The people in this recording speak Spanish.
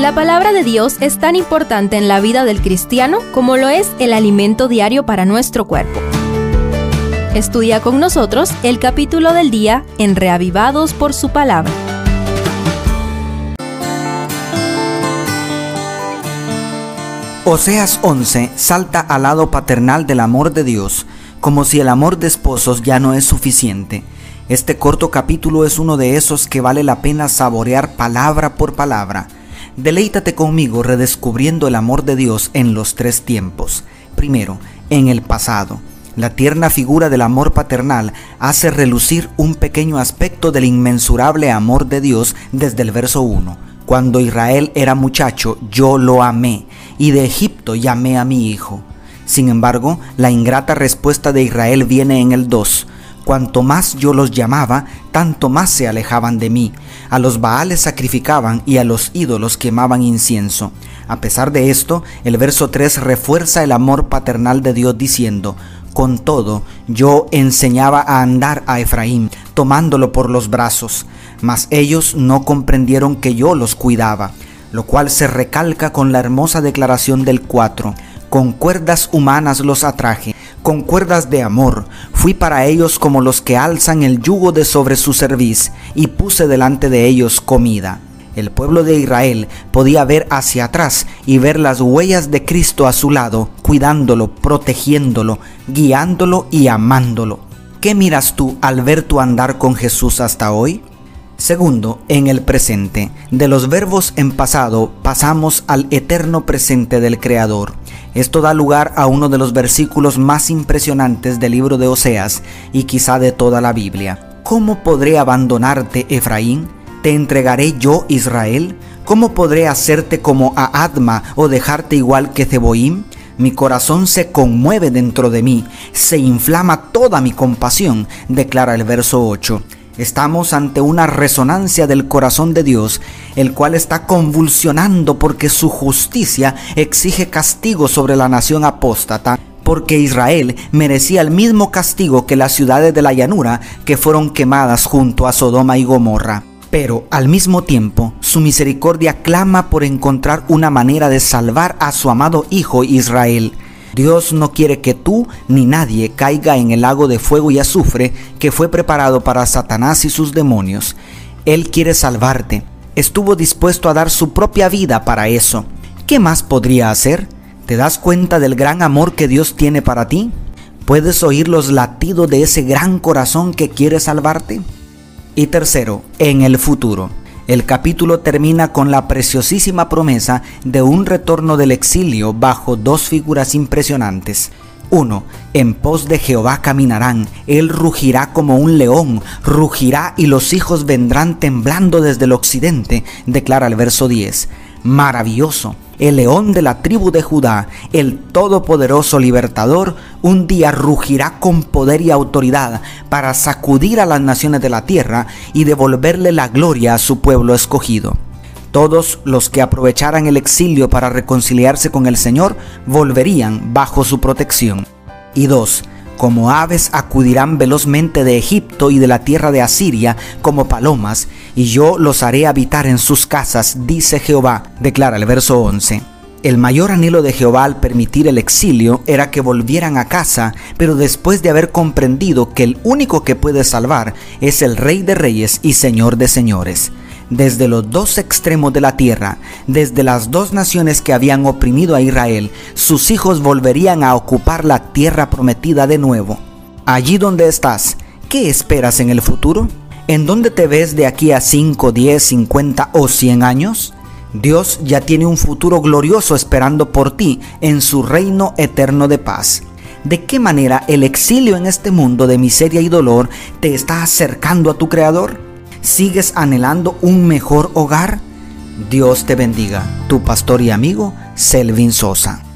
La palabra de Dios es tan importante en la vida del cristiano como lo es el alimento diario para nuestro cuerpo. Estudia con nosotros el capítulo del día en Reavivados por su palabra. Oseas 11 salta al lado paternal del amor de Dios, como si el amor de esposos ya no es suficiente. Este corto capítulo es uno de esos que vale la pena saborear palabra por palabra. Deleítate conmigo redescubriendo el amor de Dios en los tres tiempos. Primero, en el pasado. La tierna figura del amor paternal hace relucir un pequeño aspecto del inmensurable amor de Dios desde el verso 1. Cuando Israel era muchacho, yo lo amé, y de Egipto llamé a mi hijo. Sin embargo, la ingrata respuesta de Israel viene en el 2. Cuanto más yo los llamaba, tanto más se alejaban de mí. A los Baales sacrificaban y a los ídolos quemaban incienso. A pesar de esto, el verso 3 refuerza el amor paternal de Dios diciendo, con todo, yo enseñaba a andar a Efraín, tomándolo por los brazos, mas ellos no comprendieron que yo los cuidaba, lo cual se recalca con la hermosa declaración del 4. Con cuerdas humanas los atraje, con cuerdas de amor. Fui para ellos como los que alzan el yugo de sobre su cerviz, y puse delante de ellos comida. El pueblo de Israel podía ver hacia atrás y ver las huellas de Cristo a su lado, cuidándolo, protegiéndolo, guiándolo y amándolo. ¿Qué miras tú al ver tu andar con Jesús hasta hoy? Segundo, en el presente. De los verbos en pasado pasamos al eterno presente del Creador. Esto da lugar a uno de los versículos más impresionantes del libro de Oseas y quizá de toda la Biblia. ¿Cómo podré abandonarte, Efraín? ¿Te entregaré yo, Israel? ¿Cómo podré hacerte como a Adma o dejarte igual que Zeboim? Mi corazón se conmueve dentro de mí, se inflama toda mi compasión, declara el verso 8. Estamos ante una resonancia del corazón de Dios, el cual está convulsionando porque su justicia exige castigo sobre la nación apóstata, porque Israel merecía el mismo castigo que las ciudades de la llanura que fueron quemadas junto a Sodoma y Gomorra. Pero al mismo tiempo, su misericordia clama por encontrar una manera de salvar a su amado Hijo Israel. Dios no quiere que tú ni nadie caiga en el lago de fuego y azufre que fue preparado para Satanás y sus demonios. Él quiere salvarte. Estuvo dispuesto a dar su propia vida para eso. ¿Qué más podría hacer? ¿Te das cuenta del gran amor que Dios tiene para ti? ¿Puedes oír los latidos de ese gran corazón que quiere salvarte? Y tercero, en el futuro. El capítulo termina con la preciosísima promesa de un retorno del exilio bajo dos figuras impresionantes. 1. En pos de Jehová caminarán, él rugirá como un león, rugirá y los hijos vendrán temblando desde el occidente, declara el verso 10 maravilloso, el león de la tribu de Judá, el todopoderoso libertador, un día rugirá con poder y autoridad para sacudir a las naciones de la tierra y devolverle la gloria a su pueblo escogido. Todos los que aprovecharan el exilio para reconciliarse con el Señor volverían bajo su protección. Y dos, como aves acudirán velozmente de Egipto y de la tierra de Asiria como palomas, y yo los haré habitar en sus casas, dice Jehová, declara el verso 11. El mayor anhelo de Jehová al permitir el exilio era que volvieran a casa, pero después de haber comprendido que el único que puede salvar es el Rey de Reyes y Señor de Señores desde los dos extremos de la tierra, desde las dos naciones que habían oprimido a Israel, sus hijos volverían a ocupar la tierra prometida de nuevo. Allí donde estás, ¿qué esperas en el futuro? ¿En dónde te ves de aquí a 5, 10, 50 o 100 años? Dios ya tiene un futuro glorioso esperando por ti en su reino eterno de paz. ¿De qué manera el exilio en este mundo de miseria y dolor te está acercando a tu Creador? ¿Sigues anhelando un mejor hogar? Dios te bendiga, tu pastor y amigo Selvin Sosa.